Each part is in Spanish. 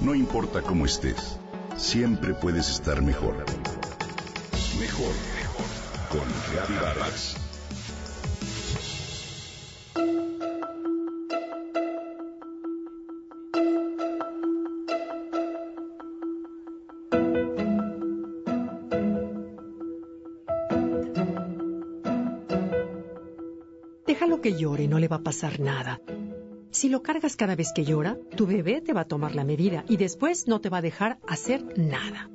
No importa cómo estés, siempre puedes estar mejor. Mejor, mejor. Con Reavivadas. Déjalo que llore, no le va a pasar nada. Si lo cargas cada vez que llora, tu bebé te va a tomar la medida y después no te va a dejar hacer nada.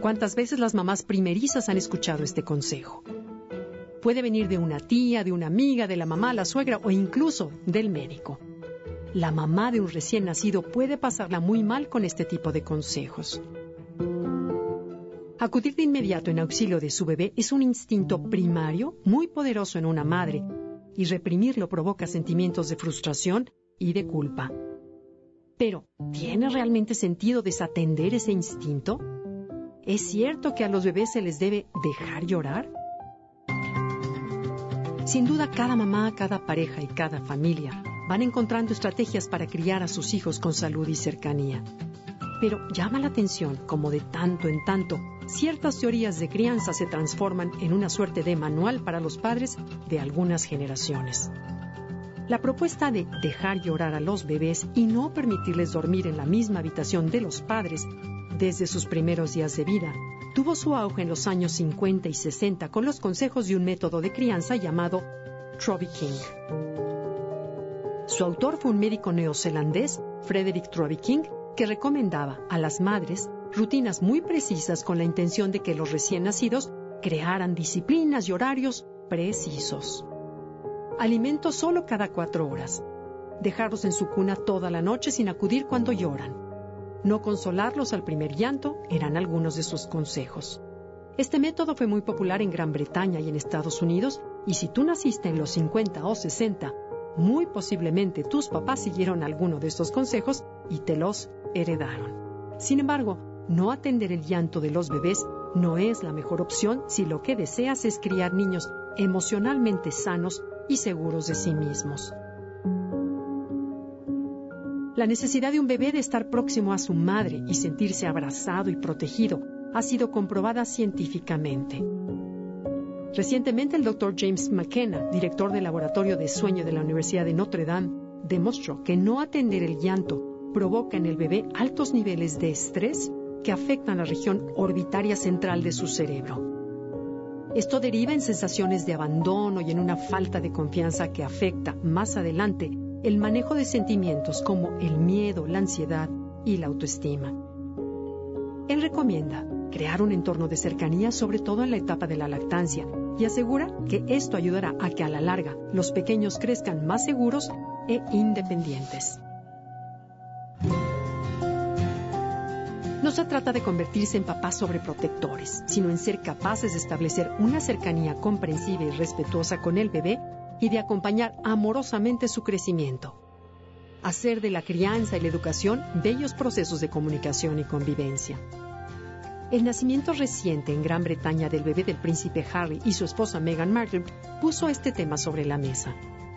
¿Cuántas veces las mamás primerizas han escuchado este consejo? Puede venir de una tía, de una amiga, de la mamá, la suegra o incluso del médico. La mamá de un recién nacido puede pasarla muy mal con este tipo de consejos. Acudir de inmediato en auxilio de su bebé es un instinto primario muy poderoso en una madre y reprimirlo provoca sentimientos de frustración y de culpa. Pero, ¿tiene realmente sentido desatender ese instinto? ¿Es cierto que a los bebés se les debe dejar llorar? Sin duda, cada mamá, cada pareja y cada familia van encontrando estrategias para criar a sus hijos con salud y cercanía. Pero llama la atención como de tanto en tanto ciertas teorías de crianza se transforman en una suerte de manual para los padres de algunas generaciones. La propuesta de dejar llorar a los bebés y no permitirles dormir en la misma habitación de los padres desde sus primeros días de vida tuvo su auge en los años 50 y 60 con los consejos de un método de crianza llamado Troby King. Su autor fue un médico neozelandés, Frederick Troby King, que recomendaba a las madres rutinas muy precisas con la intención de que los recién nacidos crearan disciplinas y horarios precisos. Alimento solo cada cuatro horas. Dejarlos en su cuna toda la noche sin acudir cuando lloran. No consolarlos al primer llanto eran algunos de sus consejos. Este método fue muy popular en Gran Bretaña y en Estados Unidos, y si tú naciste en los 50 o 60, muy posiblemente tus papás siguieron alguno de estos consejos y te los heredaron. Sin embargo, no atender el llanto de los bebés no es la mejor opción si lo que deseas es criar niños emocionalmente sanos y seguros de sí mismos. La necesidad de un bebé de estar próximo a su madre y sentirse abrazado y protegido ha sido comprobada científicamente. Recientemente el Dr. James McKenna, director del Laboratorio de Sueño de la Universidad de Notre Dame, demostró que no atender el llanto provoca en el bebé altos niveles de estrés que afectan la región orbitaria central de su cerebro. Esto deriva en sensaciones de abandono y en una falta de confianza que afecta más adelante el manejo de sentimientos como el miedo, la ansiedad y la autoestima. Él recomienda crear un entorno de cercanía, sobre todo en la etapa de la lactancia, y asegura que esto ayudará a que a la larga los pequeños crezcan más seguros e independientes. No se trata de convertirse en papás sobreprotectores, sino en ser capaces de establecer una cercanía comprensiva y respetuosa con el bebé y de acompañar amorosamente su crecimiento. Hacer de la crianza y la educación bellos procesos de comunicación y convivencia. El nacimiento reciente en Gran Bretaña del bebé del príncipe Harry y su esposa Meghan Markle puso este tema sobre la mesa.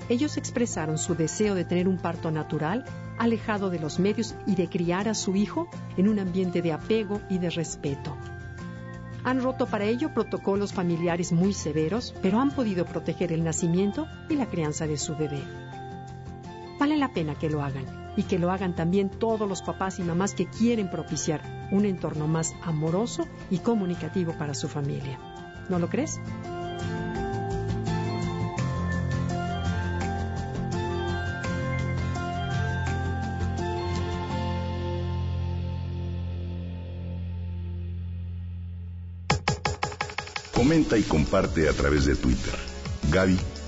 Ellos expresaron su deseo de tener un parto natural, alejado de los medios y de criar a su hijo en un ambiente de apego y de respeto. Han roto para ello protocolos familiares muy severos, pero han podido proteger el nacimiento y la crianza de su bebé. Vale la pena que lo hagan y que lo hagan también todos los papás y mamás que quieren propiciar un entorno más amoroso y comunicativo para su familia. ¿No lo crees? Comenta y comparte a través de Twitter.